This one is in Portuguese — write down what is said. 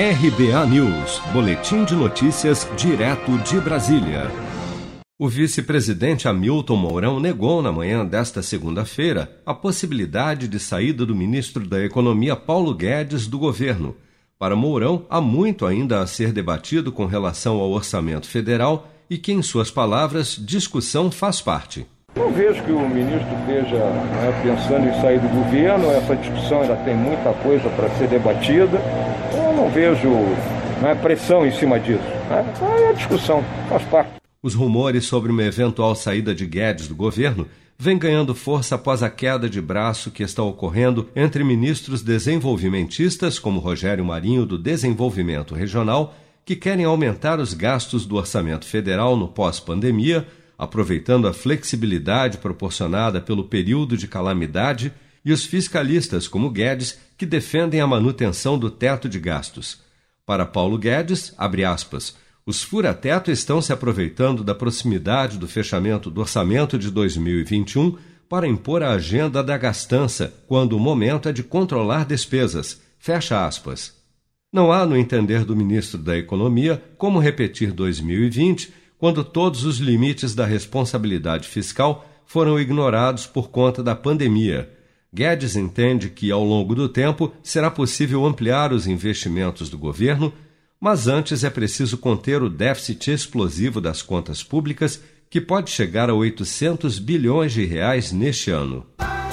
RBA News, Boletim de Notícias, direto de Brasília. O vice-presidente Hamilton Mourão negou na manhã desta segunda-feira a possibilidade de saída do ministro da Economia Paulo Guedes do governo. Para Mourão, há muito ainda a ser debatido com relação ao orçamento federal e que, em suas palavras, discussão faz parte. Não vejo que o ministro esteja né, pensando em sair do governo, essa discussão ainda tem muita coisa para ser debatida. Eu não vejo né, pressão em cima disso. Né? É a discussão, faz parte. Os rumores sobre uma eventual saída de Guedes do governo vêm ganhando força após a queda de braço que está ocorrendo entre ministros desenvolvimentistas, como Rogério Marinho, do Desenvolvimento Regional, que querem aumentar os gastos do orçamento federal no pós-pandemia aproveitando a flexibilidade proporcionada pelo período de calamidade, e os fiscalistas, como Guedes, que defendem a manutenção do teto de gastos. Para Paulo Guedes, abre aspas, os fura-teto estão se aproveitando da proximidade do fechamento do orçamento de 2021 para impor a agenda da gastança, quando o momento é de controlar despesas. Fecha aspas. Não há, no entender do ministro da Economia, como repetir 2020 quando todos os limites da responsabilidade fiscal foram ignorados por conta da pandemia. Guedes entende que, ao longo do tempo, será possível ampliar os investimentos do governo, mas antes é preciso conter o déficit explosivo das contas públicas, que pode chegar a 800 bilhões de reais neste ano.